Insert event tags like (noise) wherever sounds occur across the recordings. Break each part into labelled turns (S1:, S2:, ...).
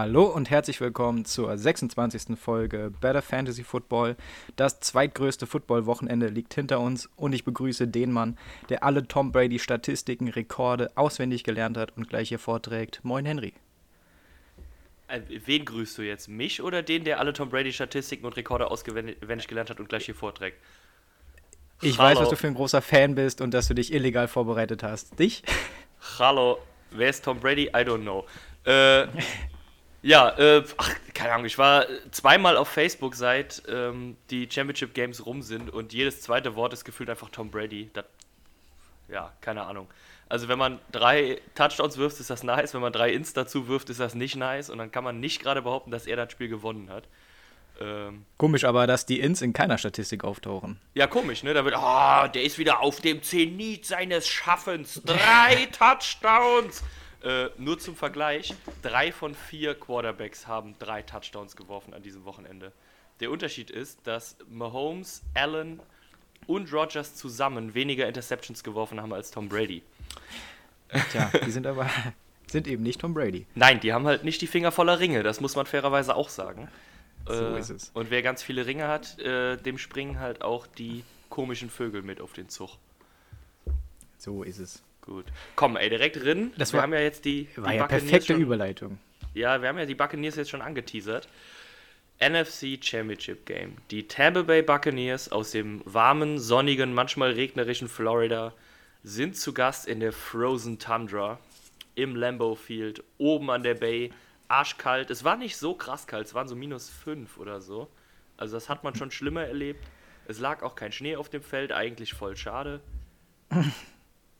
S1: Hallo und herzlich willkommen zur 26. Folge Better Fantasy Football. Das zweitgrößte Football-Wochenende liegt hinter uns und ich begrüße den Mann, der alle Tom Brady-Statistiken, Rekorde auswendig gelernt hat und gleich hier vorträgt. Moin Henry.
S2: Äh, wen grüßt du jetzt? Mich oder den, der alle Tom Brady-Statistiken und Rekorde auswendig gelernt hat und gleich hier vorträgt?
S1: Ich Hallo. weiß, was du für ein großer Fan bist und dass du dich illegal vorbereitet hast. Dich?
S2: Hallo, wer ist Tom Brady? I don't know. Äh, (laughs) Ja, äh, ach, keine Ahnung, ich war zweimal auf Facebook, seit ähm, die Championship Games rum sind und jedes zweite Wort ist gefühlt einfach Tom Brady. Das, ja, keine Ahnung. Also wenn man drei Touchdowns wirft, ist das nice. Wenn man drei Ins dazu wirft, ist das nicht nice. Und dann kann man nicht gerade behaupten, dass er das Spiel gewonnen hat.
S1: Ähm, komisch aber, dass die Ins in keiner Statistik auftauchen.
S2: Ja, komisch, ne? Da wird, oh, der ist wieder auf dem Zenit seines Schaffens. Drei (laughs) Touchdowns. Äh, nur zum Vergleich, drei von vier Quarterbacks haben drei Touchdowns geworfen an diesem Wochenende. Der Unterschied ist, dass Mahomes, Allen und Rogers zusammen weniger Interceptions geworfen haben als Tom Brady.
S1: Tja, die sind aber (laughs) sind eben nicht Tom Brady.
S2: Nein, die haben halt nicht die Finger voller Ringe, das muss man fairerweise auch sagen. So äh, ist es. Und wer ganz viele Ringe hat, äh, dem springen halt auch die komischen Vögel mit auf den Zug.
S1: So ist es.
S2: Gut. Komm, ey, direkt rin.
S1: Das wir war, haben ja jetzt die, war die ja perfekte schon, Überleitung.
S2: Ja, wir haben ja die Buccaneers jetzt schon angeteasert. NFC Championship Game. Die Tampa Bay Buccaneers aus dem warmen, sonnigen, manchmal regnerischen Florida sind zu Gast in der Frozen Tundra im Lambeau Field, oben an der Bay. Arschkalt. Es war nicht so krass kalt, es waren so minus 5 oder so. Also das hat man schon schlimmer erlebt. Es lag auch kein Schnee auf dem Feld, eigentlich voll schade.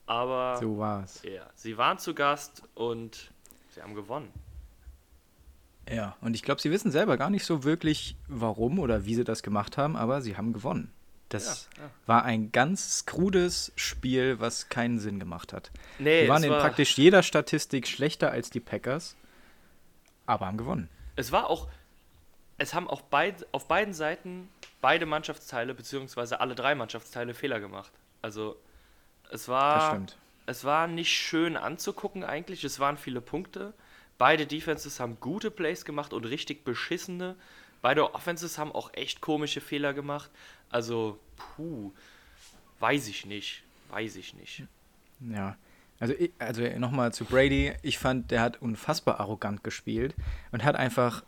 S2: Aber
S1: so war's.
S2: Ja, sie waren zu Gast und sie haben gewonnen.
S1: Ja, und ich glaube, sie wissen selber gar nicht so wirklich, warum oder wie sie das gemacht haben, aber sie haben gewonnen. Das ja, ja. war ein ganz krudes Spiel, was keinen Sinn gemacht hat. Nee, wir waren in war praktisch jeder Statistik schlechter als die Packers, aber haben gewonnen.
S2: Es war auch, es haben auch beid, auf beiden Seiten beide Mannschaftsteile, beziehungsweise alle drei Mannschaftsteile Fehler gemacht. Also es war, es war nicht schön anzugucken eigentlich. Es waren viele Punkte. Beide Defenses haben gute Plays gemacht und richtig beschissene. Beide Offenses haben auch echt komische Fehler gemacht. Also, puh, weiß ich nicht. Weiß ich nicht.
S1: Ja. Also, also nochmal zu Brady. Ich fand, der hat unfassbar arrogant gespielt und hat einfach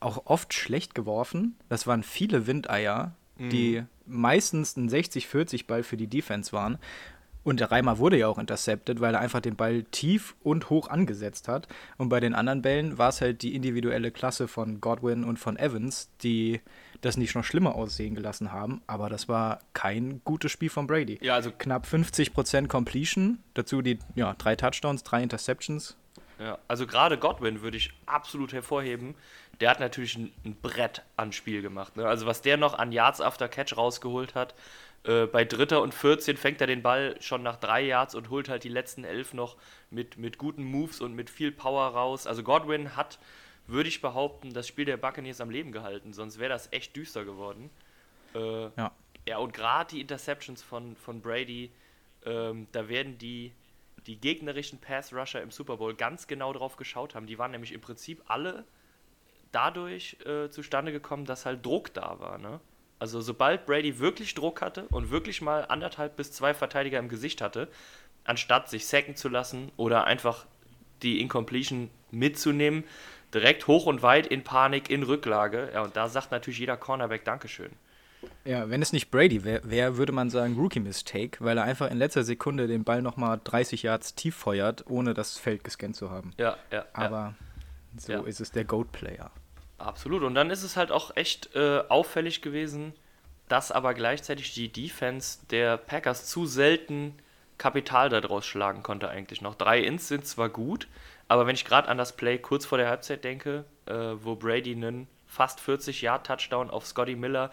S1: auch oft schlecht geworfen. Das waren viele Windeier, die mhm. meistens ein 60-40-Ball für die Defense waren. Und der Reimer wurde ja auch intercepted, weil er einfach den Ball tief und hoch angesetzt hat. Und bei den anderen Bällen war es halt die individuelle Klasse von Godwin und von Evans, die das nicht noch schlimmer aussehen gelassen haben. Aber das war kein gutes Spiel von Brady. Ja, also knapp 50% Completion, dazu die ja, drei Touchdowns, drei Interceptions.
S2: Ja, also gerade Godwin würde ich absolut hervorheben. Der hat natürlich ein, ein Brett an Spiel gemacht. Ne? Also was der noch an Yards after Catch rausgeholt hat, äh, bei Dritter und 14 fängt er den Ball schon nach drei Yards und holt halt die letzten elf noch mit, mit guten Moves und mit viel Power raus. Also Godwin hat, würde ich behaupten, das Spiel der Buccaneers am Leben gehalten, sonst wäre das echt düster geworden. Äh, ja. Ja, und gerade die Interceptions von, von Brady, ähm, da werden die, die gegnerischen Pass-Rusher im Super Bowl ganz genau drauf geschaut haben. Die waren nämlich im Prinzip alle dadurch äh, zustande gekommen, dass halt Druck da war. Ne? Also sobald Brady wirklich Druck hatte und wirklich mal anderthalb bis zwei Verteidiger im Gesicht hatte, anstatt sich sacken zu lassen oder einfach die Incompletion mitzunehmen, direkt hoch und weit in Panik, in Rücklage. Ja, und da sagt natürlich jeder Cornerback Dankeschön.
S1: Ja, wenn es nicht Brady wäre, wär, würde man sagen Rookie-Mistake, weil er einfach in letzter Sekunde den Ball nochmal 30 Yards tief feuert, ohne das Feld gescannt zu haben.
S2: Ja, ja.
S1: Aber ja. so ja. ist es der Goat-Player.
S2: Absolut. Und dann ist es halt auch echt äh, auffällig gewesen, dass aber gleichzeitig die Defense der Packers zu selten Kapital daraus schlagen konnte eigentlich noch. Drei Ins sind zwar gut, aber wenn ich gerade an das Play kurz vor der Halbzeit denke, äh, wo Brady einen fast 40 Yard Touchdown auf Scotty Miller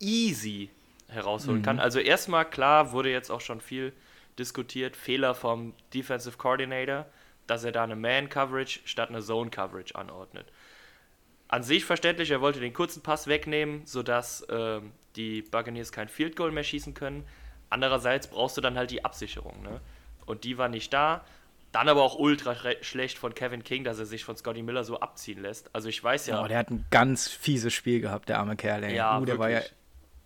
S2: easy herausholen mhm. kann. Also erstmal klar wurde jetzt auch schon viel diskutiert, Fehler vom Defensive Coordinator, dass er da eine Man Coverage statt eine Zone Coverage anordnet an sich verständlich, er wollte den kurzen Pass wegnehmen, sodass äh, die Buccaneers kein Field Goal mehr schießen können. Andererseits brauchst du dann halt die Absicherung. Ne? Und die war nicht da. Dann aber auch ultra schlecht von Kevin King, dass er sich von Scotty Miller so abziehen lässt. Also ich weiß ja.
S1: Oh, der hat ein ganz fieses Spiel gehabt, der arme Kerl. Ey.
S2: Ja,
S1: uh, der
S2: wirklich.
S1: war ja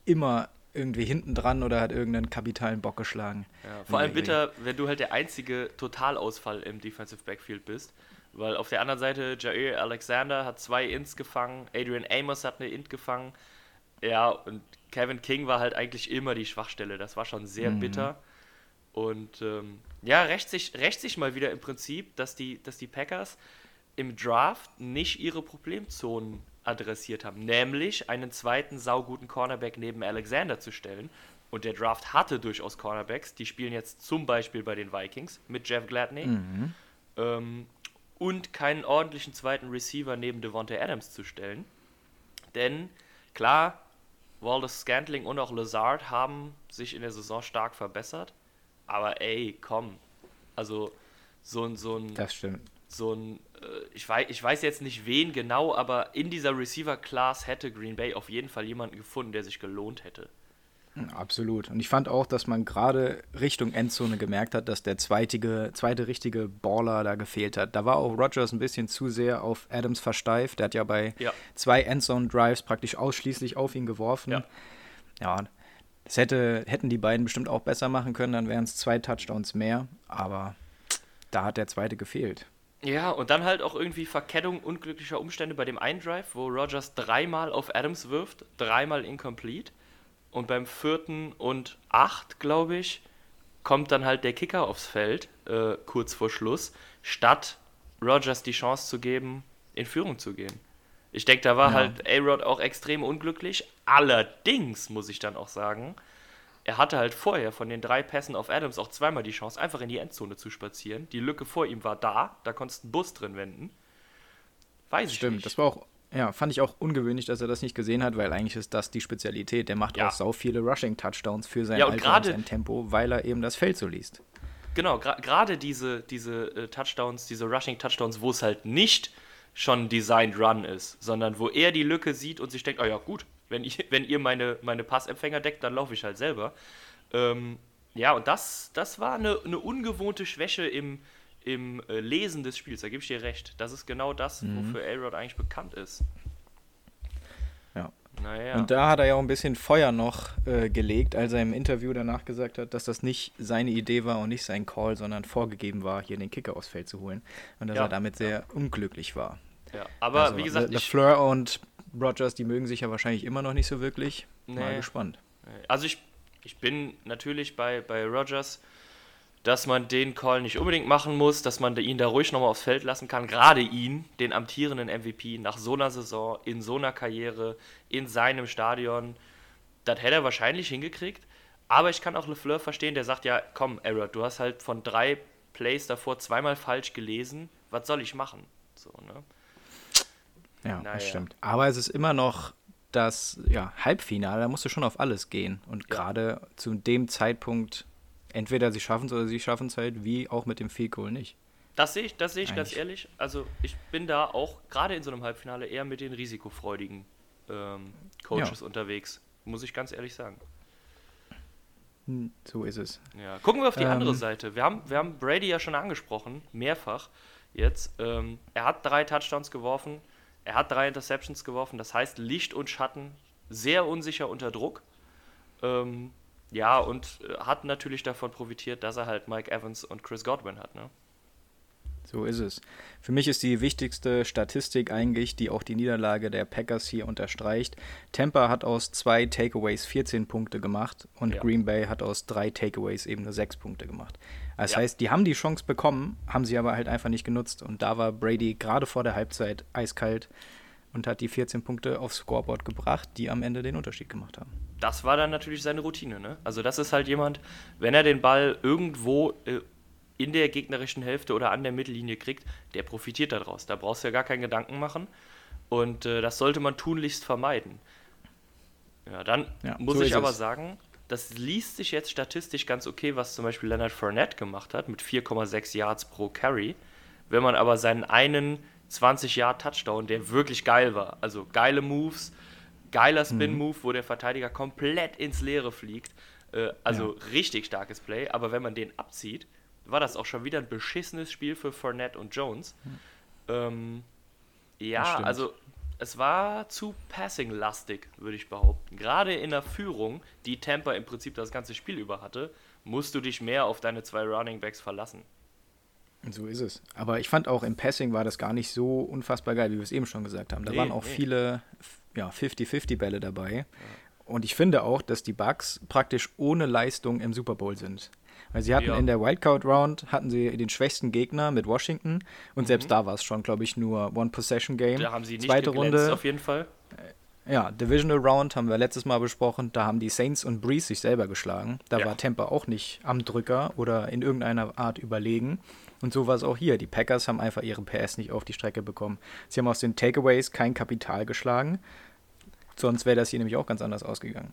S1: immer irgendwie hinten dran oder hat irgendeinen kapitalen Bock geschlagen.
S2: Ja, vor allem bitter, wenn du halt der einzige Totalausfall im Defensive Backfield bist. Weil auf der anderen Seite Jair Alexander hat zwei Ints gefangen, Adrian Amos hat eine Int gefangen. Ja, und Kevin King war halt eigentlich immer die Schwachstelle. Das war schon sehr
S1: Mhm.
S2: bitter. Und ähm, ja, rächt sich, rächt sich mal wieder im Prinzip, dass die, dass die Packers im Draft nicht ihre Problemzonen adressiert haben. Nämlich einen zweiten sauguten Cornerback neben Alexander zu stellen. Und der Draft hatte durchaus Cornerbacks. Die spielen jetzt zum Beispiel bei den Vikings mit Jeff Gladney. Ähm, und keinen ordentlichen zweiten Receiver neben Devontae Adams zu stellen. Denn klar, Wallace Scantling und auch Lazard haben sich in der Saison stark verbessert. Aber ey, komm. Also so ein, so ein,
S1: Das stimmt.
S2: so ein, äh, ich weiß, ich weiß jetzt nicht wen genau, aber in dieser Receiver-Class hätte Green Bay auf jeden Fall jemanden gefunden, der sich gelohnt hätte.
S1: Absolut. Und ich fand auch, dass man gerade Richtung Endzone gemerkt hat, dass der zweitige, zweite richtige Baller da gefehlt hat. Da war auch Rogers ein bisschen zu sehr auf Adams versteift. Der hat ja bei
S2: Ja.
S1: zwei Endzone-Drives praktisch ausschließlich auf ihn geworfen.
S2: Ja.
S1: Ja, das hätte, hätten die beiden bestimmt auch besser machen können, dann wären es zwei Touchdowns mehr. Aber da hat der zweite gefehlt.
S2: Ja, und dann halt auch irgendwie Verkettung unglücklicher Umstände bei dem einen Drive, wo Rogers dreimal auf Adams wirft, dreimal incomplete. Und beim vierten und acht, glaube ich, kommt dann halt der Kicker aufs Feld, äh, kurz vor Schluss, statt Rogers die Chance zu geben, in Führung zu gehen. Ich denke, da war
S1: Ja.
S2: halt A-Rod auch extrem unglücklich. Allerdings muss ich dann auch sagen, er hatte halt vorher von den drei Pässen auf Adams auch zweimal die Chance, einfach in die Endzone zu spazieren. Die Lücke vor ihm war da, da konntest du einen Bus drin wenden. Weiß ich
S1: Stimmt,
S2: nicht.
S1: das war auch, ja, fand ich auch ungewöhnlich, dass er das nicht gesehen hat, weil eigentlich ist das die Spezialität. Der macht
S2: Ja.
S1: auch sau viele Rushing-Touchdowns für sein
S2: Ja,
S1: Alter und sein Tempo, weil er eben das Feld so liest.
S2: Genau, gerade diese, diese äh, Touchdowns, diese Rushing-Touchdowns, wo es halt nicht schon Designed Run ist, sondern wo er die Lücke sieht und sich denkt, ah ja gut, wenn, ich, (laughs) wenn ihr meine, meine Passempfänger deckt, dann laufe ich halt selber. Ähm, ja, und das, das war eine, eine ungewohnte Schwäche im, im äh, Lesen des Spiels, da gebe ich dir recht. Das ist genau das, wofür A-Rod eigentlich bekannt ist.
S1: Ja.
S2: Naja.
S1: Und da hat er ja auch ein bisschen Feuer noch äh, gelegt, als er im Interview danach gesagt hat, dass das nicht seine Idee war und nicht sein Call, sondern vorgegeben war, hier den Kicker aufs Feld zu holen. Und dass
S2: Ja,
S1: er damit sehr unglücklich war.
S2: ja. Aber
S1: Also,
S2: wie gesagt,
S1: Le
S2: ich,
S1: LeFleur und Rogers, die mögen sich ja wahrscheinlich immer noch nicht so wirklich. Mal
S2: Nee.
S1: gespannt.
S2: Also ich, ich bin natürlich bei, bei Rogers, dass man den Call nicht unbedingt machen muss, dass man ihn da ruhig nochmal aufs Feld lassen kann. Gerade ihn, den amtierenden MVP, nach so einer Saison, in so einer Karriere, in seinem Stadion, das hätte er wahrscheinlich hingekriegt. Aber ich kann auch LeFleur verstehen, der sagt ja, komm, Error, du hast halt von drei Plays davor zweimal falsch gelesen. Was soll ich machen? So, ne?
S1: Ja,
S2: Naja.
S1: das stimmt. Aber es ist immer noch das ja, Halbfinale, da musst du schon auf alles gehen. Und
S2: Ja.
S1: gerade zu dem Zeitpunkt, entweder sie schaffen es oder sie schaffen es halt, wie auch mit dem Goal nicht.
S2: Das sehe ich, das sehe ich ganz ehrlich. Also ich bin da auch gerade in so einem Halbfinale eher mit den risikofreudigen ähm, Coaches unterwegs, muss ich ganz ehrlich sagen.
S1: Hm, So ist es.
S2: Ja. Gucken wir auf die
S1: Ähm.
S2: andere Seite. Wir haben, wir haben Brady ja schon angesprochen, mehrfach jetzt. Ähm, er hat drei Touchdowns geworfen, er hat drei Interceptions geworfen, das heißt Licht und Schatten sehr unsicher unter Druck. Ähm, ja, und äh, hat natürlich davon profitiert, dass er halt Mike Evans und Chris Godwin hat. Ne?
S1: So ist es. Für mich ist die wichtigste Statistik eigentlich, die auch die Niederlage der Packers hier unterstreicht. Tampa hat aus zwei Takeaways 14 Punkte gemacht und
S2: Ja.
S1: Green Bay hat aus drei Takeaways eben nur sechs Punkte gemacht. Das
S2: Ja.
S1: heißt, die haben die Chance bekommen, haben sie aber halt einfach nicht genutzt. Und da war Brady gerade vor der Halbzeit eiskalt und hat die 14 Punkte aufs Scoreboard gebracht, die am Ende den Unterschied gemacht haben.
S2: das war dann natürlich seine Routine. Ne? Also das ist halt jemand, wenn er den Ball irgendwo äh, in der gegnerischen Hälfte oder an der Mittellinie kriegt, der profitiert daraus. Da brauchst du ja gar keinen Gedanken machen. Und äh, das sollte man tunlichst vermeiden. Ja, dann
S1: Ja,
S2: muss
S1: so
S2: ich aber
S1: es.
S2: sagen, das liest sich jetzt statistisch ganz okay, was zum Beispiel Leonard Fournette gemacht hat mit 4,6 Yards pro Carry. Wenn man aber seinen einen 20-Yard-Touchdown, der wirklich geil war, also geile Moves, geiler
S1: Mhm.
S2: Spin-Move, wo der Verteidiger komplett ins Leere fliegt, äh, also richtig starkes Play, aber wenn man den abzieht war das auch schon wieder ein beschissenes Spiel für Fournette und Jones.
S1: Hm.
S2: Ähm, ja, also es war zu passing-lastig, würde ich behaupten. Gerade in der Führung, die Tampa im Prinzip das ganze Spiel über hatte, musst du dich mehr auf deine zwei Running Backs verlassen.
S1: So ist es. Aber ich fand auch im Passing war das gar nicht so unfassbar geil, wie wir es eben schon gesagt haben. Da
S2: Nee,
S1: waren auch
S2: nee.
S1: viele ja, 50-50-Bälle dabei. Und ich finde auch, dass die Bucks praktisch ohne Leistung im Super Bowl sind. Weil sie hatten
S2: Ja.
S1: in der Wildcard-Round hatten sie den schwächsten Gegner mit Washington und selbst da war es schon, glaube ich, nur One-Possession-Game.
S2: Mhm. Da haben sie nicht
S1: Zweite
S2: geglänzt,
S1: Runde.
S2: auf jeden Fall.
S1: Ja, Divisional Round haben wir letztes Mal besprochen. Da haben die Saints und Breeze sich selber geschlagen. Da
S2: Ja.
S1: war Tampa auch nicht am Drücker oder in irgendeiner Art überlegen. Und so war es auch hier. Die Packers haben einfach ihre PS nicht auf die Strecke bekommen. Sie haben aus den Takeaways kein Kapital geschlagen. Sonst wäre das hier nämlich auch ganz anders ausgegangen.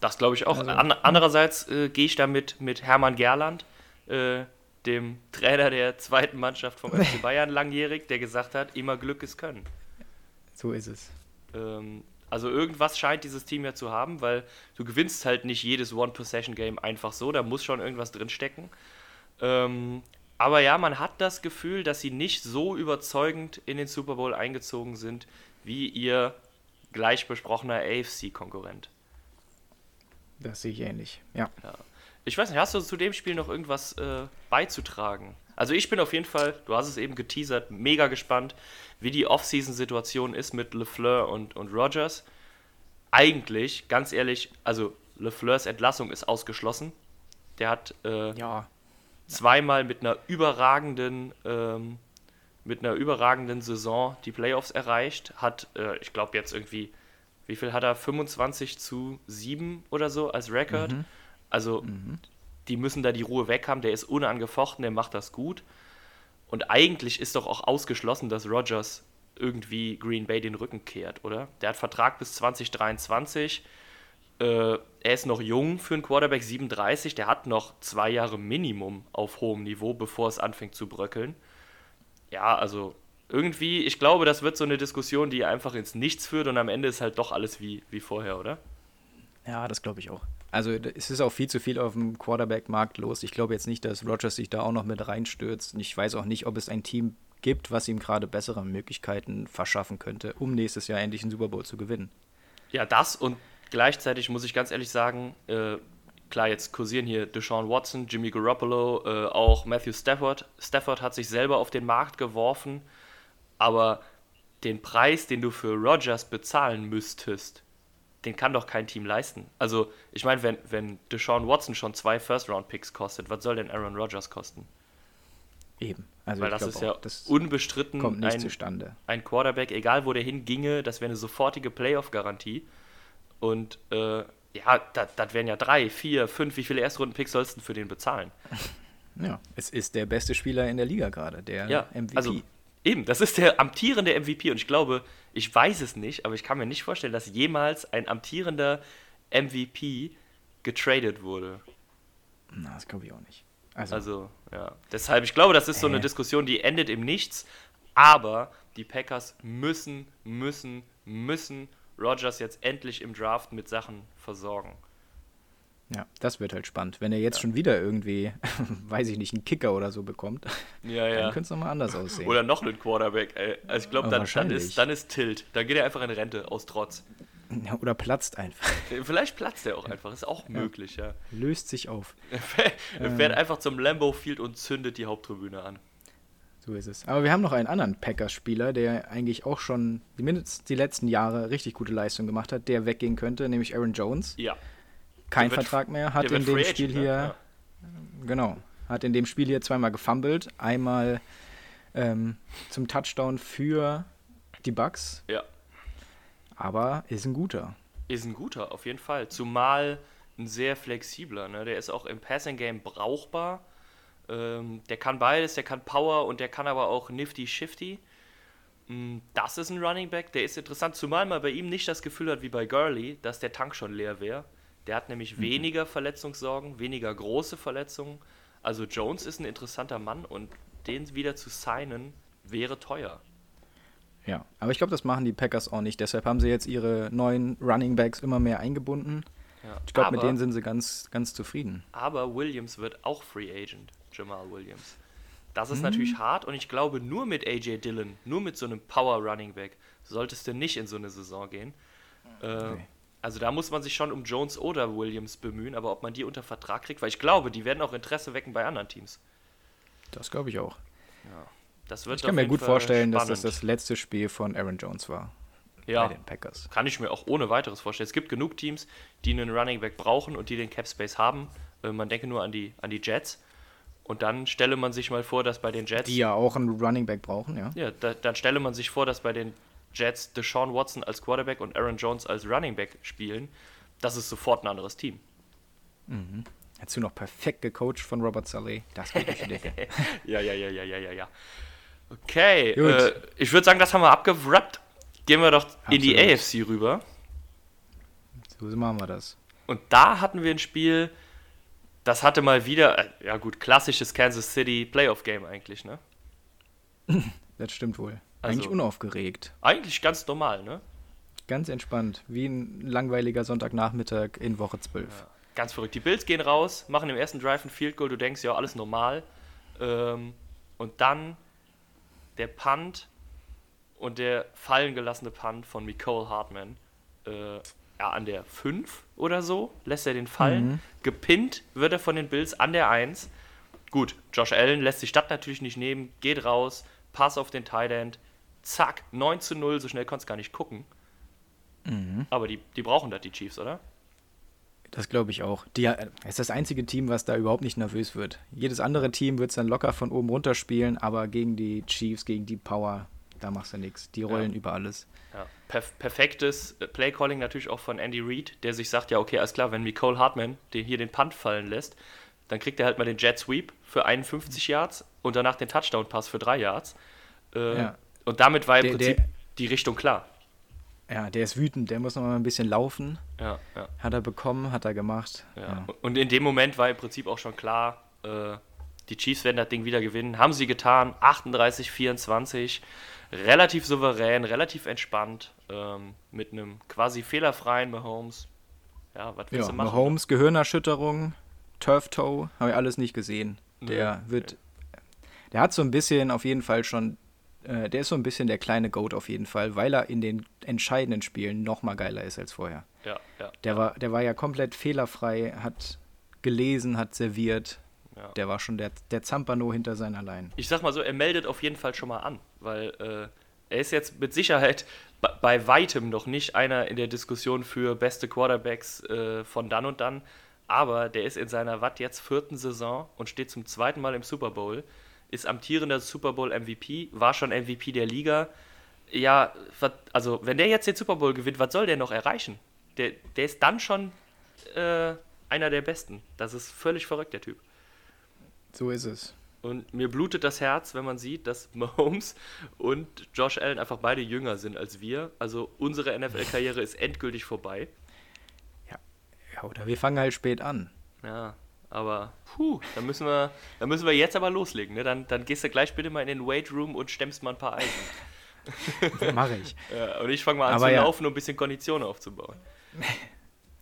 S2: Das glaube ich auch.
S1: Also-
S2: An andererseits äh, gehe ich da mit, mit Hermann Gerland, äh, dem Trainer der zweiten Mannschaft vom (laughs) FC Bayern langjährig, der gesagt hat, immer Glück ist Können.
S1: So ist es.
S2: Ähm, also irgendwas scheint dieses Team ja zu haben, weil du gewinnst halt nicht jedes One-Possession-Game einfach so, da muss schon irgendwas drinstecken. Ähm, aber ja, man hat das Gefühl, dass sie nicht so überzeugend in den Super Bowl eingezogen sind, wie ihr gleich besprochener AFC-Konkurrent.
S1: Das sehe ich ähnlich. Ja.
S2: Ich weiß nicht, hast du zu dem Spiel noch irgendwas äh, beizutragen? Also ich bin auf jeden Fall, du hast es eben geteasert, mega gespannt, wie die Off-Season-Situation ist mit LeFleur und, und Rogers. Eigentlich, ganz ehrlich, also LeFleurs Entlassung ist ausgeschlossen. Der hat äh,
S1: Ja.
S2: zweimal mit einer überragenden, ähm, mit einer überragenden Saison die Playoffs erreicht. Hat, äh, ich glaube jetzt irgendwie, wie viel hat er? 25 zu 7 oder so als Rekord. Also die müssen da die Ruhe weg haben. Der ist unangefochten, der macht das gut. Und eigentlich ist doch auch ausgeschlossen, dass Rogers irgendwie Green Bay den Rücken kehrt, oder? Der hat Vertrag bis 2023. Äh, er ist noch jung für einen Quarterback 37. Der hat noch zwei Jahre Minimum auf hohem Niveau, bevor es anfängt zu bröckeln. Ja, also irgendwie, ich glaube, das wird so eine Diskussion, die einfach ins Nichts führt und am Ende ist halt doch alles wie, wie vorher, oder?
S1: Ja, das glaube ich auch. Also es ist auch viel zu viel auf dem Quarterback-Markt los. Ich glaube jetzt nicht, dass Rogers sich da auch noch mit reinstürzt. Und ich weiß auch nicht, ob es ein Team gibt, was ihm gerade bessere Möglichkeiten verschaffen könnte, um nächstes Jahr endlich einen Super Bowl zu gewinnen.
S2: Ja, das und gleichzeitig muss ich ganz ehrlich sagen, äh, klar, jetzt kursieren hier Deshaun Watson, Jimmy Garoppolo, äh, auch Matthew Stafford. Stafford hat sich selber auf den Markt geworfen, aber den Preis, den du für Rodgers bezahlen müsstest, den kann doch kein Team leisten. Also, ich meine, wenn, wenn Deshaun Watson schon zwei First-Round-Picks kostet, was soll denn Aaron Rodgers kosten?
S1: Eben. Also
S2: Weil das ist ja
S1: auch, das
S2: unbestritten
S1: kommt nicht
S2: ein,
S1: zustande.
S2: ein Quarterback, egal wo der hinginge, das wäre eine sofortige Playoff-Garantie. Und äh, ja, das wären ja drei, vier, fünf, wie viele Erstrunden-Picks sollst du für den bezahlen? (laughs)
S1: Ja, es ist der beste Spieler in der Liga gerade, der
S2: Ja,
S1: MVP.
S2: also eben, das ist der amtierende MVP und ich glaube, ich weiß es nicht, aber ich kann mir nicht vorstellen, dass jemals ein amtierender MVP getradet wurde.
S1: Na, das glaube ich auch nicht. Also,
S2: Also, ja. Deshalb, ich glaube, das ist so eine
S1: Äh.
S2: Diskussion, die endet im Nichts. Aber die Packers müssen, müssen, müssen Rodgers jetzt endlich im Draft mit Sachen versorgen.
S1: Ja, das wird halt spannend. Wenn er jetzt schon wieder irgendwie, (laughs) weiß ich nicht, einen Kicker oder so bekommt, (laughs)
S2: Ja,
S1: dann könnte es nochmal anders aussehen.
S2: Oder noch einen Quarterback, ey. Also ich glaube,
S1: Ja,
S2: dann, dann, ist, dann ist Tilt. Dann geht er einfach in Rente aus Trotz.
S1: Ja, oder platzt einfach. (laughs)
S2: Äh, Vielleicht platzt er auch einfach, ist auch möglich, ja.
S1: Löst sich auf.
S2: Er fährt,
S1: Ähm.
S2: einfach zum Lambeau Field und zündet die Haupttribüne an.
S1: So ist es. Aber wir haben noch einen anderen Packers-Spieler, der eigentlich auch schon mindestens die letzten Jahre richtig gute Leistung gemacht hat, der weggehen könnte, nämlich Aaron Jones.
S2: Ja.
S1: Kein Vertrag mehr, hat in dem Spiel hier,
S2: ne?
S1: genau, hat in dem Spiel hier zweimal gefummelt. Einmal ähm, zum Touchdown für die Bucks,
S2: Ja.
S1: aber ist ein guter.
S2: Ist ein guter, auf jeden Fall. Zumal ein sehr flexibler. Ne? Der ist auch im Passing-Game brauchbar. Ähm, der kann beides, der kann Power und der kann aber auch Nifty-Shifty. Mm, Das ist ein Running Back, der ist interessant, zumal man bei ihm nicht das Gefühl hat wie bei Gurley, dass der Tank schon leer wäre. Der hat nämlich weniger Verletzungssorgen, weniger große Verletzungen. Also Jones ist ein interessanter Mann und den wieder zu signen wäre teuer.
S1: Ja, aber ich glaube, das machen die Packers auch nicht. Deshalb haben sie jetzt ihre neuen Running Backs immer mehr eingebunden.
S2: Ja.
S1: Ich glaube, mit denen sind sie ganz, ganz zufrieden.
S2: Aber Williams wird auch Free Agent. Jamal Williams. Das ist mhm. natürlich hart und ich glaube, nur mit AJ Dillon, nur mit so einem Power Running Back, solltest du nicht in so eine Saison gehen. Äh, nee. Also da muss man sich schon um Jones oder Williams bemühen, aber ob man die unter Vertrag kriegt, weil ich glaube, die werden auch Interesse wecken bei anderen Teams.
S1: Das glaube ich auch.
S2: Ja, das wird
S1: ich kann mir gut Fall vorstellen, spannend. dass das das letzte Spiel von Aaron Jones war.
S2: Ja, bei den Packers. kann ich mir auch ohne weiteres vorstellen. Es gibt genug Teams, die einen Running Back brauchen und die den Cap Space haben. Äh, man denke nur an die, an die Jets. Und dann stelle man sich mal vor, dass bei den Jets.
S1: Die ja auch einen Running Back brauchen, ja.
S2: Ja, da, dann stelle man sich vor, dass bei den Jets Deshaun Watson als Quarterback und Aaron Jones als Running Back spielen. Das ist sofort ein anderes Team.
S1: Mhm. Hättest du noch perfekt gecoacht von Robert Sully. Das geht durch die Decke.
S2: ja, ja, ja, ja, ja, ja, ja. Okay, äh, ich würde sagen, das haben wir abgewrappt. Gehen wir doch Absolut. in die AFC rüber.
S1: So machen wir das.
S2: Und da hatten wir ein Spiel, das hatte mal wieder, äh, ja gut, klassisches Kansas City Playoff Game eigentlich, ne? (laughs)
S1: das stimmt wohl. Also, eigentlich unaufgeregt.
S2: Eigentlich ganz normal, ne?
S1: Ganz entspannt, wie ein langweiliger Sonntagnachmittag in Woche 12. Ja,
S2: ganz verrückt. Die Bills gehen raus, machen im ersten Drive ein Field Goal, du denkst, ja, alles normal. Ähm, und dann der Punt und der fallen gelassene Punt von Nicole Hartman. Äh, ja, an der 5 oder so lässt er den fallen. Mhm. Gepinnt wird er von den Bills an der 1. Gut, Josh Allen lässt die Stadt natürlich nicht nehmen, geht raus, Pass auf den Tight End, zack, 9 zu 0, so schnell konntest du gar nicht gucken. Mhm. Aber die, die brauchen das, die Chiefs, oder?
S1: Das glaube ich auch. Die, äh, ist das einzige Team, was da überhaupt nicht nervös wird. Jedes andere Team wird es dann locker von oben runter spielen, aber gegen die Chiefs, gegen die Power, da machst du nichts. Die rollen ja. über alles.
S2: Ja. Perf perfektes äh, Playcalling natürlich auch von Andy Reid, der sich sagt, ja okay, alles klar, wenn Nicole Hartman den hier den Punt fallen lässt, dann kriegt er halt mal den Jet Sweep für 51 Yards und danach den Touchdown-Pass für 3 Yards. Äh, ja. Und damit war im der, Prinzip der, die Richtung klar.
S1: Ja, der ist wütend, der muss noch mal ein bisschen laufen.
S2: Ja, ja.
S1: Hat er bekommen, hat er gemacht.
S2: Ja. Und in dem Moment war im Prinzip auch schon klar, äh, die Chiefs werden das Ding wieder gewinnen. Haben sie getan, 38, 24. Relativ souverän, relativ entspannt, ähm, mit einem quasi fehlerfreien Mahomes.
S1: Ja, was willst ja, du machen? Mahomes, Gehirnerschütterung, Turf Toe, habe ich alles nicht gesehen. Der nee. wird, der hat so ein bisschen auf jeden Fall schon, äh, der ist so ein bisschen der kleine Goat auf jeden Fall, weil er in den entscheidenden Spielen noch mal geiler ist als vorher.
S2: Ja, ja.
S1: Der. War, der war ja komplett fehlerfrei, hat gelesen, hat serviert. Ja. Der war schon der, der Zampano hinter seiner Line.
S2: Ich sag mal so, er meldet auf jeden Fall schon mal an, weil äh, er ist jetzt mit Sicherheit (laughs) bei weitem noch nicht einer in der Diskussion für beste Quarterbacks äh, von dann und dann aber der ist in seiner Watt jetzt vierten Saison und steht zum zweiten Mal im Super Bowl, ist amtierender Super Bowl MVP, war schon MVP der Liga. Ja, also wenn der jetzt den Super Bowl gewinnt, was soll der noch erreichen? Der, der ist dann schon äh, einer der Besten. Das ist völlig verrückt, der Typ.
S1: So ist es.
S2: Und mir blutet das Herz, wenn man sieht, dass Mahomes und Josh Allen einfach beide jünger sind als wir. Also unsere NFL-Karriere ist endgültig vorbei.
S1: Ja, oder wir fangen halt spät an.
S2: Ja, aber puh, dann müssen wir, dann müssen wir jetzt aber loslegen. Ne? Dann, dann gehst du gleich bitte mal in den Weight Room und stemmst mal ein paar Eisen.
S1: Mache ich. (laughs)
S2: Ja, und ich fange mal an aber zu ja. laufen, um ein bisschen Kondition aufzubauen. (laughs)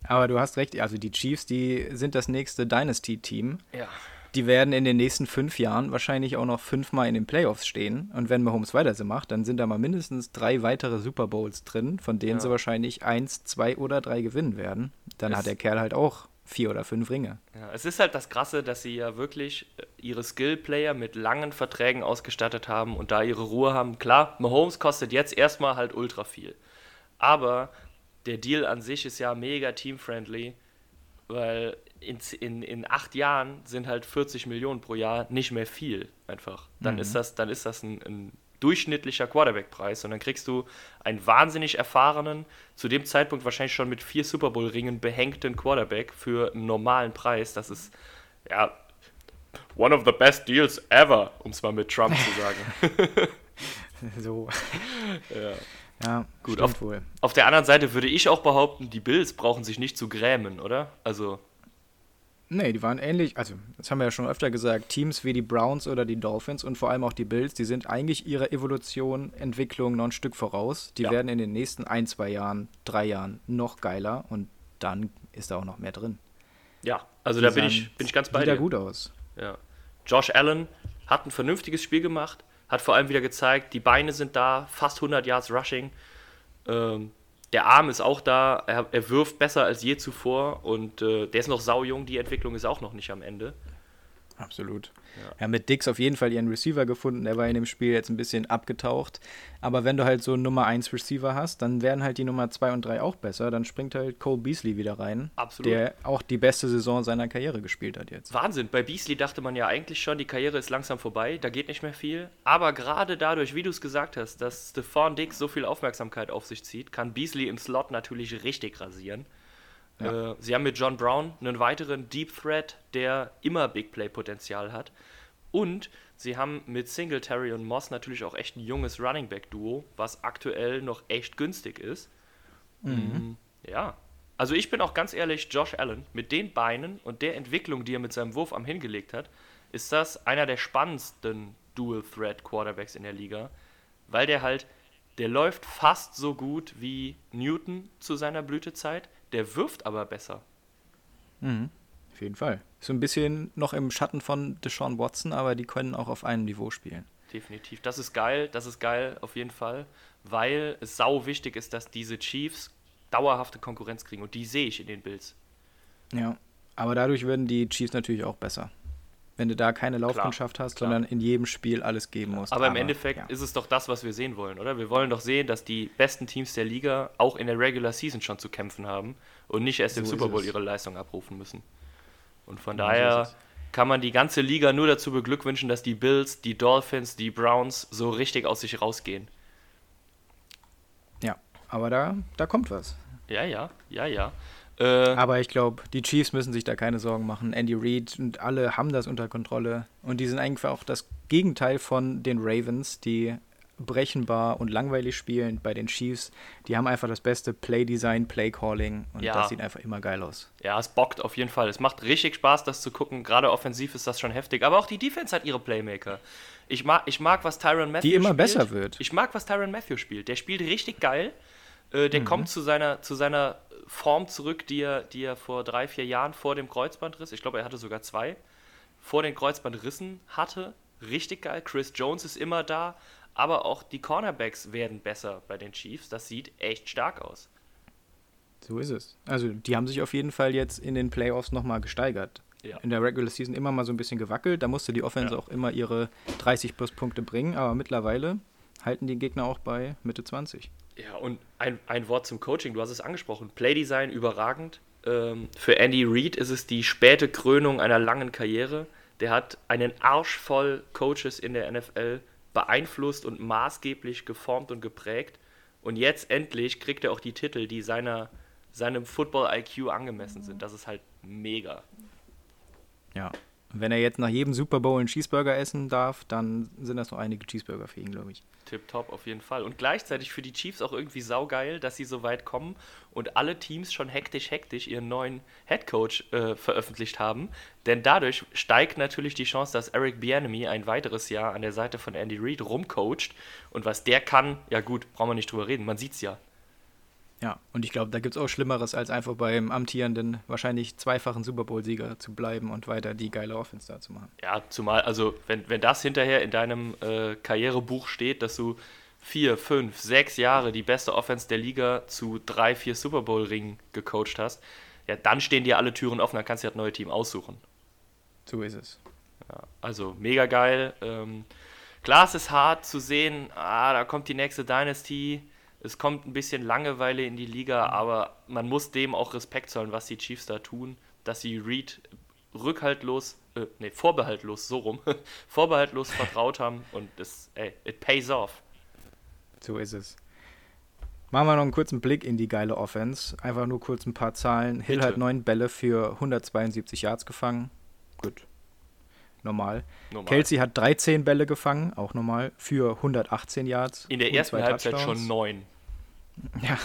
S1: Aber du hast recht, also die Chiefs, die sind das nächste Dynasty-Team.
S2: Ja
S1: die werden in den nächsten fünf Jahren wahrscheinlich auch noch fünfmal in den Playoffs stehen. Und wenn Mahomes weiter so macht, dann sind da mal mindestens drei weitere Super Bowls drin, von denen ja. sie wahrscheinlich eins, zwei oder drei gewinnen werden. Dann es hat der Kerl halt auch vier oder fünf Ringe.
S2: Ja, es ist halt das Krasse, dass sie ja wirklich äh, ihre Skill-Player mit langen Verträgen ausgestattet haben und da ihre Ruhe haben. Klar, Mahomes kostet jetzt erstmal halt ultra viel. Aber der Deal an sich ist ja mega team-friendly, weil in, in, in acht Jahren sind halt 40 Millionen pro Jahr nicht mehr viel einfach. Dann mhm. ist das, dann ist das ein, ein durchschnittlicher Quarterback-Preis und dann kriegst du einen wahnsinnig erfahrenen, zu dem Zeitpunkt wahrscheinlich schon mit vier Super Bowl-Ringen behängten Quarterback für einen normalen Preis. Das ist, ja, one of the best deals ever, um es mal mit Trump zu sagen. (laughs)
S1: so. (laughs)
S2: Ja.
S1: Ja,
S2: gut. Auf, auf der anderen Seite würde ich auch behaupten, die Bills brauchen sich nicht zu grämen, oder? Also.
S1: Nee, die waren ähnlich, also das haben wir ja schon öfter gesagt, Teams wie die Browns oder die Dolphins und vor allem auch die Bills, die sind eigentlich ihrer Evolution, Entwicklung noch ein Stück voraus. Die ja. werden in den nächsten ein, zwei Jahren, drei Jahren noch geiler und dann ist da auch noch mehr drin.
S2: Ja, also die da bin ich, bin ich ganz bei
S1: wieder
S2: dir.
S1: gut aus.
S2: Ja. Josh Allen hat ein vernünftiges Spiel gemacht, hat vor allem wieder gezeigt, die Beine sind da, fast 100 Yards Rushing. Ähm, der Arm ist auch da, er, er, wirft besser als je zuvor und äh, der ist noch saujung, die Entwicklung ist auch noch nicht am Ende.
S1: Absolut. Ja. ja, mit Dix auf jeden Fall ihren Receiver gefunden. Der war in dem Spiel jetzt ein bisschen abgetaucht. Aber wenn du halt so einen Nummer 1 Receiver hast, dann werden halt die Nummer 2 und 3 auch besser. Dann springt halt Cole Beasley wieder rein.
S2: Absolut.
S1: Der auch die beste Saison seiner Karriere gespielt hat jetzt.
S2: Wahnsinn. Bei Beasley dachte man ja eigentlich schon, die Karriere ist langsam vorbei. Da geht nicht mehr viel. Aber gerade dadurch, wie du es gesagt hast, dass Stephon Dix so viel Aufmerksamkeit auf sich zieht, kann Beasley im Slot natürlich richtig rasieren. Ja. Äh, sie haben mit John Brown einen weiteren Deep Threat, der immer Big Play Potenzial hat. Und sie haben mit Singletary und Moss natürlich auch echt ein junges Running Back Duo, was aktuell noch echt günstig ist. Mhm. Mm, ja. Also ich bin auch ganz ehrlich, Josh Allen, mit den Beinen und der Entwicklung, die er mit seinem Wurf am hingelegt hat, ist das einer der spannendsten Dual Threat Quarterbacks in der Liga, weil der halt, der läuft fast so gut wie Newton zu seiner Blütezeit, der wirft aber besser.
S1: Mhm. Auf jeden Fall. So ein bisschen noch im Schatten von Deshaun Watson, aber die können auch auf einem Niveau spielen.
S2: Definitiv. Das ist geil, das ist geil auf jeden Fall, weil es sau wichtig ist, dass diese Chiefs dauerhafte Konkurrenz kriegen und die sehe ich in den Bills.
S1: Ja, aber dadurch würden die Chiefs natürlich auch besser. Wenn du da keine Laufkundschaft klar, hast, klar. sondern in jedem Spiel alles geben musst.
S2: Aber, aber im Endeffekt ja. ist es doch das, was wir sehen wollen, oder? Wir wollen doch sehen, dass die besten Teams der Liga auch in der Regular Season schon zu kämpfen haben und nicht erst so im Super Bowl ihre Leistung abrufen müssen. Und von ja, daher so kann man die ganze Liga nur dazu beglückwünschen, dass die Bills, die Dolphins, die Browns so richtig aus sich rausgehen.
S1: Ja, aber da, da kommt was.
S2: Ja, ja, ja, ja.
S1: Äh, aber ich glaube, die Chiefs müssen sich da keine Sorgen machen. Andy Reid und alle haben das unter Kontrolle. Und die sind eigentlich auch das Gegenteil von den Ravens, die brechenbar und langweilig spielen bei den Chiefs. Die haben einfach das beste Play-Design, Play-Calling und ja. das sieht einfach immer geil aus.
S2: Ja, es bockt auf jeden Fall. Es macht richtig Spaß, das zu gucken. Gerade offensiv ist das schon heftig. Aber auch die Defense hat ihre Playmaker. Ich mag, ich mag was Tyron Matthew
S1: spielt. Die immer spielt. besser wird.
S2: Ich mag, was Tyron Matthew spielt. Der spielt richtig geil. Äh, der mhm. kommt zu seiner, zu seiner Form zurück, die er, die er vor drei, vier Jahren vor dem Kreuzbandriss, ich glaube, er hatte sogar zwei, vor den Kreuzbandrissen hatte. Richtig geil. Chris Jones ist immer da aber auch die Cornerbacks werden besser bei den Chiefs. Das sieht echt stark aus.
S1: So ist es. Also die haben sich auf jeden Fall jetzt in den Playoffs nochmal gesteigert. Ja. In der Regular Season immer mal so ein bisschen gewackelt. Da musste die Offense ja. auch immer ihre 30 plus Punkte bringen. Aber mittlerweile halten die Gegner auch bei Mitte 20.
S2: Ja, und ein, ein Wort zum Coaching. Du hast es angesprochen. Playdesign überragend. Ähm, für Andy Reid ist es die späte Krönung einer langen Karriere. Der hat einen Arsch voll Coaches in der NFL beeinflusst und maßgeblich geformt und geprägt. Und jetzt endlich kriegt er auch die Titel, die seiner, seinem Football-IQ angemessen sind. Das ist halt mega.
S1: Ja. Wenn er jetzt nach jedem Super Bowl einen Cheeseburger essen darf, dann sind das noch einige Cheeseburger für ihn, glaube ich.
S2: Tipptopp auf jeden Fall. Und gleichzeitig für die Chiefs auch irgendwie saugeil, dass sie so weit kommen und alle Teams schon hektisch, hektisch ihren neuen Headcoach äh, veröffentlicht haben. Denn dadurch steigt natürlich die Chance, dass Eric Bieniemy ein weiteres Jahr an der Seite von Andy Reid rumcoacht. Und was der kann, ja gut, brauchen wir nicht drüber reden. Man sieht's ja.
S1: Ja, und ich glaube, da gibt es auch Schlimmeres, als einfach beim amtierenden, wahrscheinlich zweifachen Super Bowl-Sieger zu bleiben und weiter die geile Offense da zu machen.
S2: Ja, zumal, also, wenn, wenn das hinterher in deinem äh, Karrierebuch steht, dass du vier, fünf, sechs Jahre die beste Offense der Liga zu drei, vier Super Bowl-Ringen gecoacht hast, ja, dann stehen dir alle Türen offen, dann kannst du das neue Team aussuchen.
S1: So ist es.
S2: Ja, also, mega geil. Ähm, klar, es ist hart zu sehen, ah, da kommt die nächste Dynasty es kommt ein bisschen Langeweile in die Liga, aber man muss dem auch Respekt zollen, was die Chiefs da tun, dass sie Reed rückhaltlos, äh, nee, vorbehaltlos, so rum, (laughs) vorbehaltlos vertraut (laughs) haben und es, ey, it pays off.
S1: So ist es. Machen wir noch einen kurzen Blick in die geile Offense. Einfach nur kurz ein paar Zahlen. Hill Bitte. hat neun Bälle für 172 Yards gefangen. Gut. Normal. normal. Kelsey hat 13 Bälle gefangen, auch normal, für 118 Yards.
S2: In der ersten Halbzeit schon neun.
S1: Ja.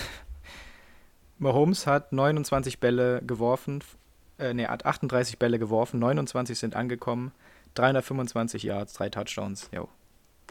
S1: Mahomes hat 29 Bälle geworfen, äh, ne, hat 38 Bälle geworfen, 29 sind angekommen, 325 Yards, drei Touchdowns. Jo,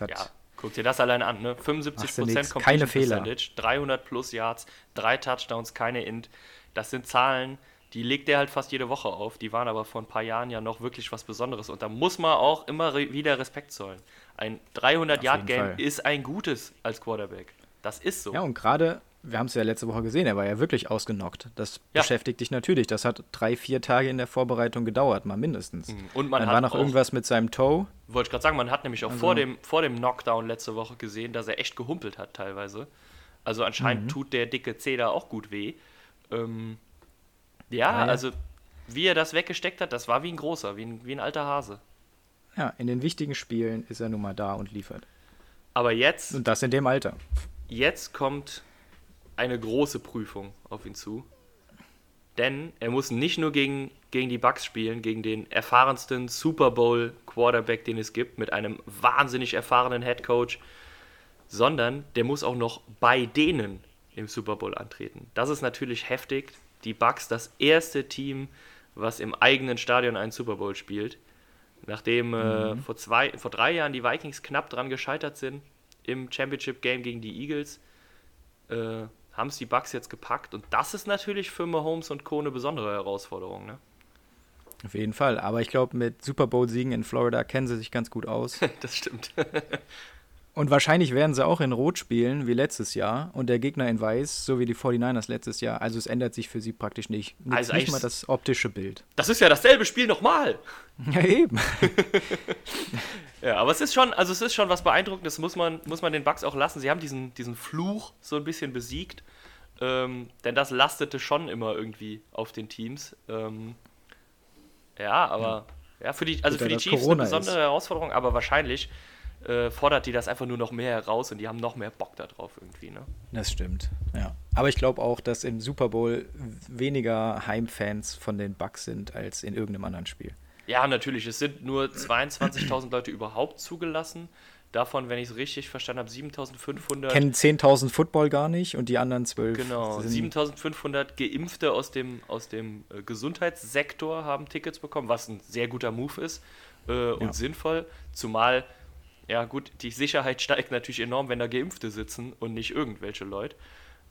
S2: ja, guck dir das allein an, ne? 75%
S1: Completion keine Fehler.
S2: 300 plus Yards, drei Touchdowns, keine Int. Das sind Zahlen, die legt er halt fast jede Woche auf. Die waren aber vor ein paar Jahren ja noch wirklich was Besonderes. Und da muss man auch immer wieder Respekt zollen. Ein 300-Yard-Game ist ein gutes als Quarterback. Das ist so.
S1: Ja, und gerade, wir haben es ja letzte Woche gesehen, er war ja wirklich ausgenockt. Das ja. beschäftigt dich natürlich. Das hat drei, vier Tage in der Vorbereitung gedauert, mal mindestens. Mhm. Und man Dann war noch irgendwas mit seinem Toe.
S2: Wollte ich gerade sagen, man hat nämlich auch also, vor, dem, vor dem Knockdown letzte Woche gesehen, dass er echt gehumpelt hat teilweise. Also anscheinend mhm. tut der dicke Zeh da auch gut weh. Ähm, ja, ja, also wie er das weggesteckt hat, das war wie ein großer, wie ein, wie ein alter Hase.
S1: Ja, in den wichtigen Spielen ist er nun mal da und liefert.
S2: Aber jetzt.
S1: Und das in dem Alter.
S2: Jetzt kommt eine große Prüfung auf ihn zu. Denn er muss nicht nur gegen, gegen die Bucks spielen, gegen den erfahrensten Super Bowl Quarterback, den es gibt, mit einem wahnsinnig erfahrenen Head Coach, sondern der muss auch noch bei denen im Super Bowl antreten. Das ist natürlich heftig. Die Bucks, das erste Team, was im eigenen Stadion einen Super Bowl spielt. Nachdem äh, mhm. vor, zwei, vor drei Jahren die Vikings knapp dran gescheitert sind im Championship Game gegen die Eagles, äh, haben es die Bucks jetzt gepackt. Und das ist natürlich für Mahomes und Co. eine besondere Herausforderung. Ne?
S1: Auf jeden Fall. Aber ich glaube, mit Super Bowl-Siegen in Florida kennen sie sich ganz gut aus. (laughs)
S2: das stimmt. (laughs)
S1: Und wahrscheinlich werden sie auch in Rot spielen, wie letztes Jahr, und der Gegner in Weiß, so wie die 49ers letztes Jahr. Also es ändert sich für sie praktisch nicht. Also nicht mal das optische Bild.
S2: Das ist ja dasselbe Spiel nochmal. (laughs)
S1: Ja, eben. (laughs)
S2: ja, aber es ist schon, also es ist schon was Beeindruckendes, muss man, muss man den Bugs auch lassen. Sie haben diesen, diesen Fluch so ein bisschen besiegt. Ähm, denn das lastete schon immer irgendwie auf den Teams. Ähm, ja, aber ja. für die, also für die Chiefs Corona eine besondere ist. Herausforderung, aber wahrscheinlich äh, fordert die das einfach nur noch mehr heraus und die haben noch mehr Bock darauf irgendwie. Ne?
S1: Das stimmt, ja. Aber ich glaube auch, dass im Super Bowl weniger Heimfans von den Bucks sind als in irgendeinem anderen Spiel.
S2: Ja, natürlich. Es sind nur 22.000 Leute überhaupt zugelassen. Davon, wenn ich es richtig verstanden habe, 7.500.
S1: Kennen 10.000 Football gar nicht und die anderen 12.
S2: Genau, 7.500 Geimpfte aus dem, aus dem äh, Gesundheitssektor haben Tickets bekommen, was ein sehr guter Move ist äh, und ja. sinnvoll. Zumal ja, gut, die Sicherheit (laughs) steigt natürlich enorm, wenn da Geimpfte sitzen und nicht irgendwelche Leute.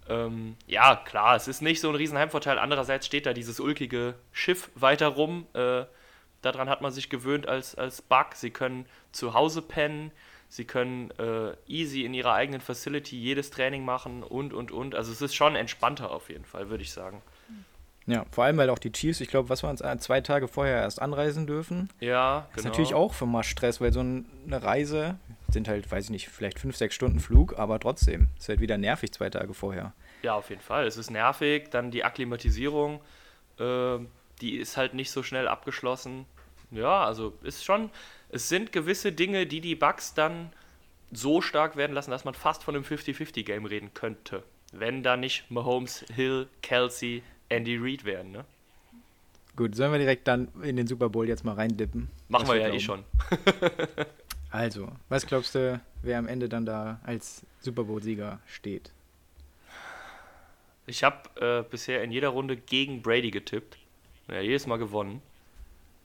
S2: Ähm, ja, klar, es ist nicht so ein Riesenheimvorteil. Andererseits steht da dieses ulkige Schiff weiter rum. Äh, daran hat man sich gewöhnt als, als Bug. Sie können zu Hause pennen, sie können äh, easy in ihrer eigenen Facility jedes Training machen und, und, und. Also es ist schon entspannter auf jeden Fall, würde ich sagen.
S1: Ja, vor allem, weil auch die Chiefs, ich glaube, was wir uns äh, zwei Tage vorher erst anreisen dürfen.
S2: Ja,
S1: genau. Ist natürlich auch für mal Stress, weil so eine Reise sind halt, weiß ich nicht, vielleicht fünf, sechs Stunden Flug, aber trotzdem ist halt wieder nervig zwei Tage vorher.
S2: Ja, auf jeden Fall. Es ist nervig. Dann die Akklimatisierung, äh, die ist halt nicht so schnell abgeschlossen. Ja, also ist schon, es sind gewisse Dinge, die die Bugs dann so stark werden lassen, dass man fast von einem 50-50-Game reden könnte. Wenn da nicht Mahomes, Hill, Kelsey, Andy Reid werden, ne?
S1: Gut, sollen wir direkt dann in den Super Bowl jetzt mal reindippen?
S2: Machen wir, wir ja eh glauben.
S1: eh schon. (laughs) also, was glaubst du, wer am Ende dann da als Super Bowl-Sieger steht?
S2: Ich habe äh, bisher in jeder Runde gegen Brady getippt. Ja, jedes Mal gewonnen.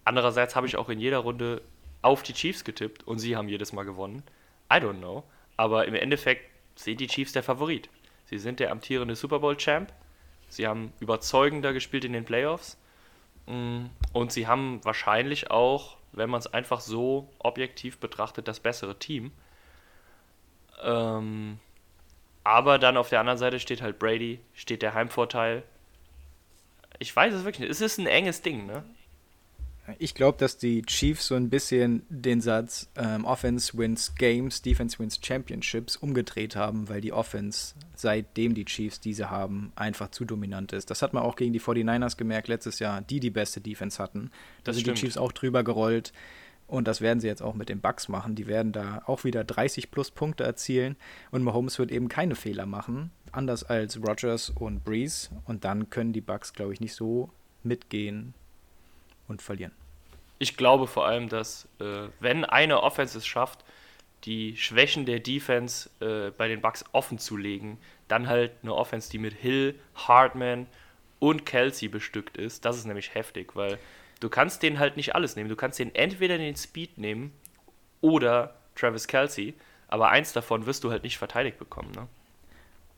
S2: Andererseits habe ich auch in jeder Runde auf die Chiefs getippt und sie haben jedes Mal gewonnen. I don't know. Aber im Endeffekt sind die Chiefs der Favorit. Sie sind der amtierende Super Bowl-Champ. Sie haben überzeugender gespielt in den Playoffs. Mm, und sie haben wahrscheinlich auch, wenn man es einfach so objektiv betrachtet, das bessere Team. Ähm, aber dann auf der anderen Seite steht halt Brady, steht der Heimvorteil. Ich weiß es wirklich nicht. Es ist ein enges Ding, ne?
S1: Ich glaube, dass die Chiefs so ein bisschen den Satz ähm, Offense wins Games, Defense wins Championships umgedreht haben, weil die Offense, seitdem die Chiefs diese haben, einfach zu dominant ist. Das hat man auch gegen die 49ers gemerkt letztes Jahr, die die beste Defense hatten. Da sind die Chiefs auch drüber gerollt. Und das werden sie jetzt auch mit den Bucks machen. Die werden da auch wieder 30 plus Punkte erzielen. Und Mahomes wird eben keine Fehler machen. Anders als Rogers und Breeze. Und dann können die Bucks, glaube ich, nicht so mitgehen und verlieren.
S2: Ich glaube vor allem, dass äh, wenn eine Offense es schafft, die Schwächen der Defense äh, bei den Bucks offen zu legen, dann halt eine Offense, die mit Hill, Hartman und Kelsey bestückt ist. Das ist nämlich heftig, weil du kannst denen halt nicht alles nehmen. Du kannst denen entweder den Speed nehmen oder Travis Kelsey, aber eins davon wirst du halt nicht verteidigt bekommen. Ne?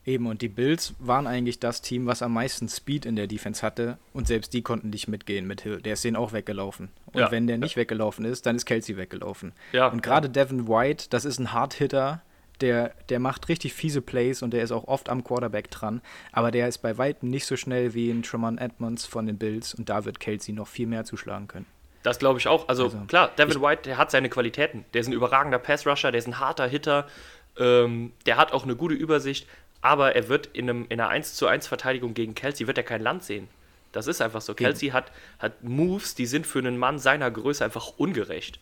S1: Eben, und die Bills waren eigentlich das Team, was am meisten Speed in der Defense hatte. Und selbst die konnten nicht mitgehen mit Hill. Der ist denen auch weggelaufen. Und
S2: Ja.
S1: wenn der nicht weggelaufen ist, dann ist Kelsey weggelaufen.
S2: Ja,
S1: und gerade Devin White, das ist ein Hard-Hitter. Der, der macht richtig fiese Plays und der ist auch oft am Quarterback dran. Aber der ist bei weitem nicht so schnell wie ein Tremont Edmonds von den Bills. Und da wird Kelsey noch viel mehr zuschlagen können.
S2: Das glaube ich auch. Also,
S1: Also,
S2: klar, Devin White, der hat seine Qualitäten. Der ist ein überragender Pass-Rusher, der ist ein harter Hitter. Ähm, der hat auch eine gute Übersicht. Aber er wird in, einem, in einer 1 zu 1 Verteidigung gegen Kelsey, wird er kein Land sehen. Das ist einfach so. Kelsey hat, hat Moves, die sind für einen Mann seiner Größe einfach ungerecht.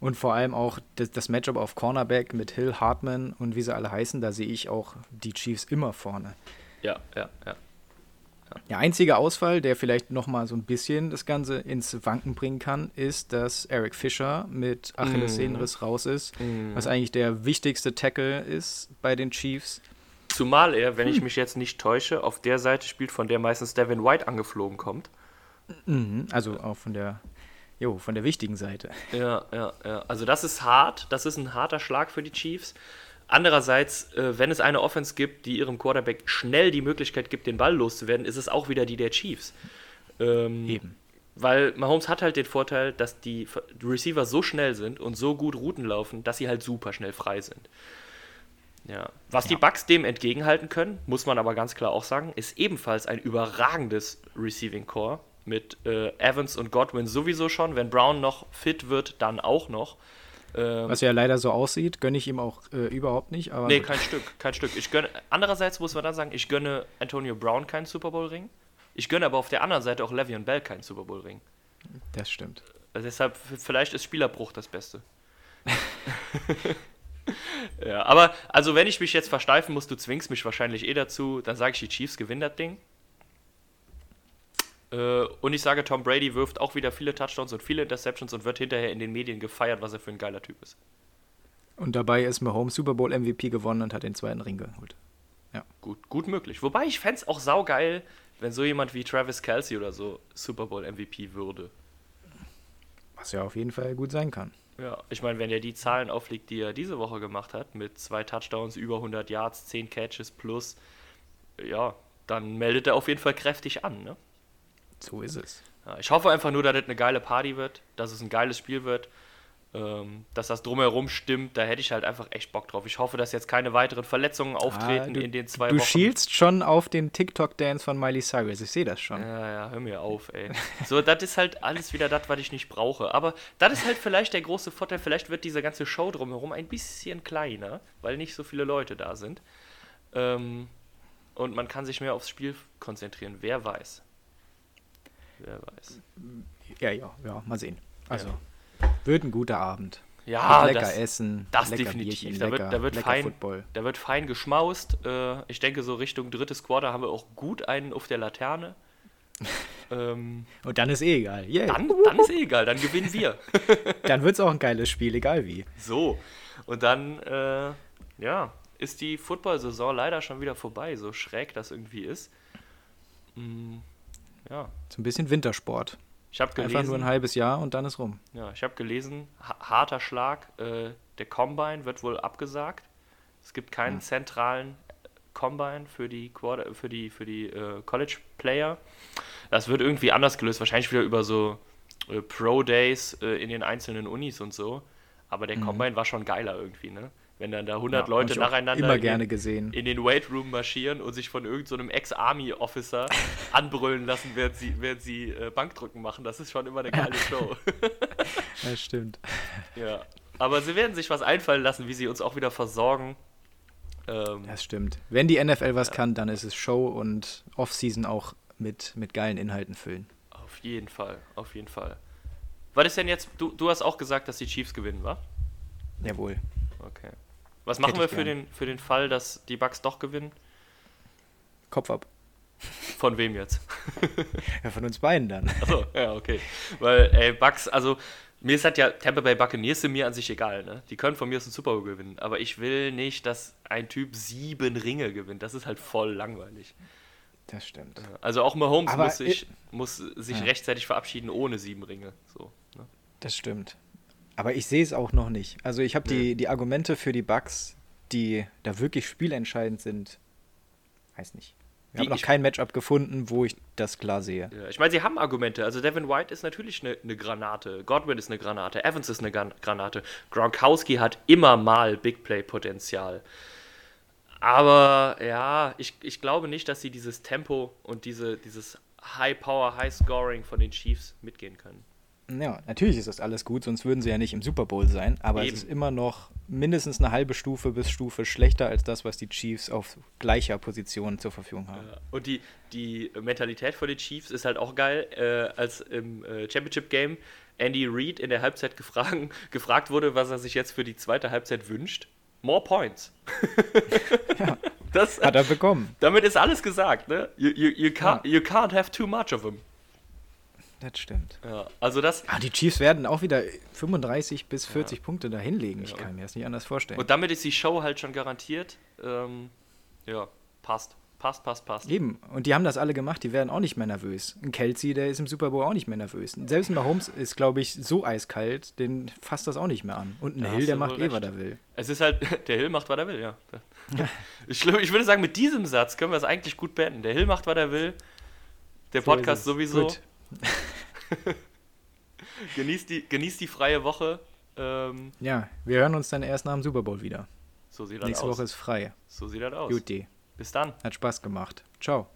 S1: Und vor allem auch das, das Matchup auf Cornerback mit Hill, Hartman und wie sie alle heißen, da sehe ich auch die Chiefs immer vorne.
S2: Ja, ja, ja.
S1: Der einzige Ausfall, der vielleicht noch mal so ein bisschen das Ganze ins Wanken bringen kann, ist, dass Eric Fischer mit Achillessehnenriss raus ist, was eigentlich der wichtigste Tackle ist bei den Chiefs.
S2: Zumal er, wenn ich mich jetzt nicht täusche, auf der Seite spielt, von der meistens Devin White angeflogen kommt.
S1: Mhm, also auch von der, jo, von der wichtigen Seite.
S2: Ja, ja, ja. Also das ist hart, das ist ein harter Schlag für die Chiefs. Andererseits, äh, wenn es eine Offense gibt, die ihrem Quarterback schnell die Möglichkeit gibt, den Ball loszuwerden, ist es auch wieder die der Chiefs. Ähm,
S1: Eben.
S2: Weil Mahomes hat halt den Vorteil, dass die Receiver so schnell sind und so gut Routen laufen, dass sie halt super schnell frei sind. Ja. Was die Bucks dem entgegenhalten können, muss man aber ganz klar auch sagen, ist ebenfalls ein überragendes Receiving Core mit äh, Evans und Godwin sowieso schon. Wenn Brown noch fit wird, dann auch noch. Ähm,
S1: Was ja leider so aussieht, gönne ich ihm auch äh, überhaupt nicht. Aber
S2: nee, kein Stück, kein Stück. Ich gönne, andererseits muss man dann sagen, ich gönne Antonio Brown keinen Super Bowl Ring. Ich gönne aber auf der anderen Seite auch Le'Veon Bell keinen Super Bowl Ring.
S1: das stimmt.
S2: Also deshalb, vielleicht ist Spielerbruch das Beste. (laughs) ja, aber also wenn ich mich jetzt versteifen muss, du zwingst mich wahrscheinlich eh dazu, dann sage ich, die Chiefs gewinnen das Ding. Äh, und ich sage, Tom Brady wirft auch wieder viele Touchdowns und viele Interceptions und wird hinterher in den Medien gefeiert, was er für ein geiler Typ ist.
S1: Und dabei ist Mahomes Super Bowl MVP gewonnen und hat den zweiten Ring geholt.
S2: Gut, gut möglich. Wobei ich fände es auch saugeil, wenn so jemand wie Travis Kelsey oder so Super Bowl MVP würde.
S1: Was ja auf jeden Fall gut sein kann.
S2: Ja, ich meine, wenn er die Zahlen auflegt, die er diese Woche gemacht hat, mit zwei Touchdowns, über 100 Yards, 10 Catches plus, ja, dann meldet er auf jeden Fall kräftig an. Ne?
S1: So ist es.
S2: Ja, ich hoffe einfach nur, dass es eine geile Party wird, dass es ein geiles Spiel wird, ähm, dass das drumherum stimmt. Da hätte ich halt einfach echt Bock drauf. Ich hoffe, dass jetzt keine weiteren Verletzungen auftreten
S1: Ah, du,
S2: in den zwei
S1: du
S2: Wochen.
S1: schielst schon auf den TikTok-Dance von Miley Cyrus. Ich sehe das schon.
S2: Ja, ja, hör mir auf, ey. So, das ist halt alles wieder das, was ich nicht brauche. Aber das ist halt vielleicht der große Vorteil. Vielleicht wird diese ganze Show drumherum ein bisschen kleiner, weil nicht so viele Leute da sind. Ähm, und man kann sich mehr aufs Spiel konzentrieren. Wer weiß. Wer weiß.
S1: Ja, ja, ja, mal sehen. Also, wird ein guter Abend.
S2: Ja,
S1: lecker
S2: das,
S1: essen,
S2: das
S1: lecker
S2: definitiv.
S1: Bierchen,
S2: da,
S1: lecker,
S2: wird, da, wird fein,
S1: Football.
S2: da wird fein geschmaust. Äh, ich denke, so Richtung drittes Quarter haben wir auch gut einen auf der Laterne. (laughs) ähm,
S1: Und dann ist eh egal. Yeah.
S2: dann, dann ist eh egal, dann gewinnen wir. (laughs)
S1: Dann wird es auch ein geiles Spiel, egal wie.
S2: So, und dann, äh, ja, ist die Football-Saison leider schon wieder vorbei, so schräg das irgendwie ist. Mm, ja,
S1: So ein bisschen Wintersport.
S2: ich habe
S1: Einfach nur ein
S2: gelesen,
S1: halbes Jahr und dann ist rum.
S2: ja, ich habe gelesen, ha harter Schlag, äh, der Combine wird wohl abgesagt. Es gibt keinen zentralen Combine für die Quarter, für die für die äh, College Player. Das wird irgendwie anders gelöst, wahrscheinlich wieder über so äh, Pro Days äh, in den einzelnen Unis und so. Aber der Combine war schon geiler irgendwie, ne? Wenn dann da 100
S1: Mhm. Ja,
S2: Leute nacheinander in in den Weight Room marschieren und sich von irgendeinem so Ex-Army-Officer (laughs) anbrüllen lassen, während sie, während sie äh, Bankdrücken machen. Das ist schon immer eine geile Show. (laughs)
S1: Das stimmt.
S2: ja. Aber sie werden sich was einfallen lassen, wie sie uns auch wieder versorgen. Ähm,
S1: Das stimmt. Wenn die NFL was kann, dann ist es Show und Off-Season auch mit, mit geilen Inhalten füllen.
S2: Auf jeden Fall, auf jeden Fall. Was ist denn jetzt, du, du hast auch gesagt, dass die Chiefs gewinnen, wa?
S1: Jawohl.
S2: Okay. Was machen wir für
S1: gern.
S2: den, für den Fall, dass die Bucks doch gewinnen?
S1: Kopf ab.
S2: Von wem jetzt? (laughs)
S1: Ja, von uns beiden dann.
S2: Achso, ja, okay. Weil, ey, Bucks, also, mir ist halt ja, Tampa Bay Buccaneers sind mir an sich egal, ne? Die können von mir aus einen Super Bowl gewinnen, aber ich will nicht, dass ein Typ sieben Ringe gewinnt. Das ist halt voll langweilig.
S1: Das stimmt.
S2: Also auch Mahomes
S1: Aber
S2: muss sich, muss sich
S1: Ja.
S2: rechtzeitig verabschieden ohne sieben Ringe. So, ne?
S1: Das stimmt. Aber ich sehe es auch noch nicht. Also ich habe die, die Argumente für die Bucks die da wirklich spielentscheidend sind, weiß nicht. Wir
S2: Die-
S1: haben noch kein Matchup gefunden, wo ich das klar sehe.
S2: Ja, ich meine, sie haben Argumente. Also Devin White ist natürlich eine, eine Granate, Godwin ist eine Granate, Evans ist eine Granate, Gronkowski hat immer mal Big Play-Potenzial. Aber ja, ich, ich glaube nicht, dass sie dieses Tempo und diese, dieses High-Power, High-Scoring von den Chiefs mitgehen können.
S1: Ja, natürlich ist das alles gut, sonst würden sie ja nicht im Super Bowl sein. Aber
S2: Eben.
S1: es ist immer noch mindestens eine halbe Stufe bis Stufe schlechter als das, was die Chiefs auf gleicher Position zur Verfügung haben.
S2: Und die, die Mentalität von den Chiefs ist halt auch geil, äh, als im äh, Championship-Game Andy Reid in der Halbzeit gefragen, (laughs) gefragt wurde, was er sich jetzt für die zweite Halbzeit wünscht. More points. (laughs) das,
S1: Hat er bekommen.
S2: damit ist alles gesagt, ne? You, you, you, can't, you can't have too much of them.
S1: Das stimmt.
S2: Ja, also das,
S1: Ah, die Chiefs werden auch wieder 35 bis 40 Punkte da hinlegen. Ich
S2: Ja.
S1: kann mir das nicht anders vorstellen.
S2: und damit ist die Show halt schon garantiert. Ähm, ja, passt. Passt, passt, passt.
S1: Eben. Und die haben das alle gemacht, die werden auch nicht mehr nervös. Ein Kelsey, der ist im Super Bowl auch nicht mehr nervös. Selbst ein Mahomes ist, glaube ich, so eiskalt, den fasst das auch nicht mehr an. Und ein Hill, der macht eh, was er will.
S2: Es ist halt, (laughs) der Hill macht, was er will, ja. (laughs) Ich, ich würde sagen, mit diesem Satz können wir es eigentlich gut beenden. Der Hill macht, was er will. Der Podcast sowieso.
S1: Gut. (laughs)
S2: Genießt die, genießt die freie Woche. Ähm,
S1: Ja, wir hören uns dann erst nach dem Super Bowl wieder.
S2: so sieht das
S1: Nächste
S2: aus.
S1: Woche ist frei.
S2: So sieht das aus.
S1: Juti.
S2: Bis dann.
S1: Hat Spaß gemacht. Ciao.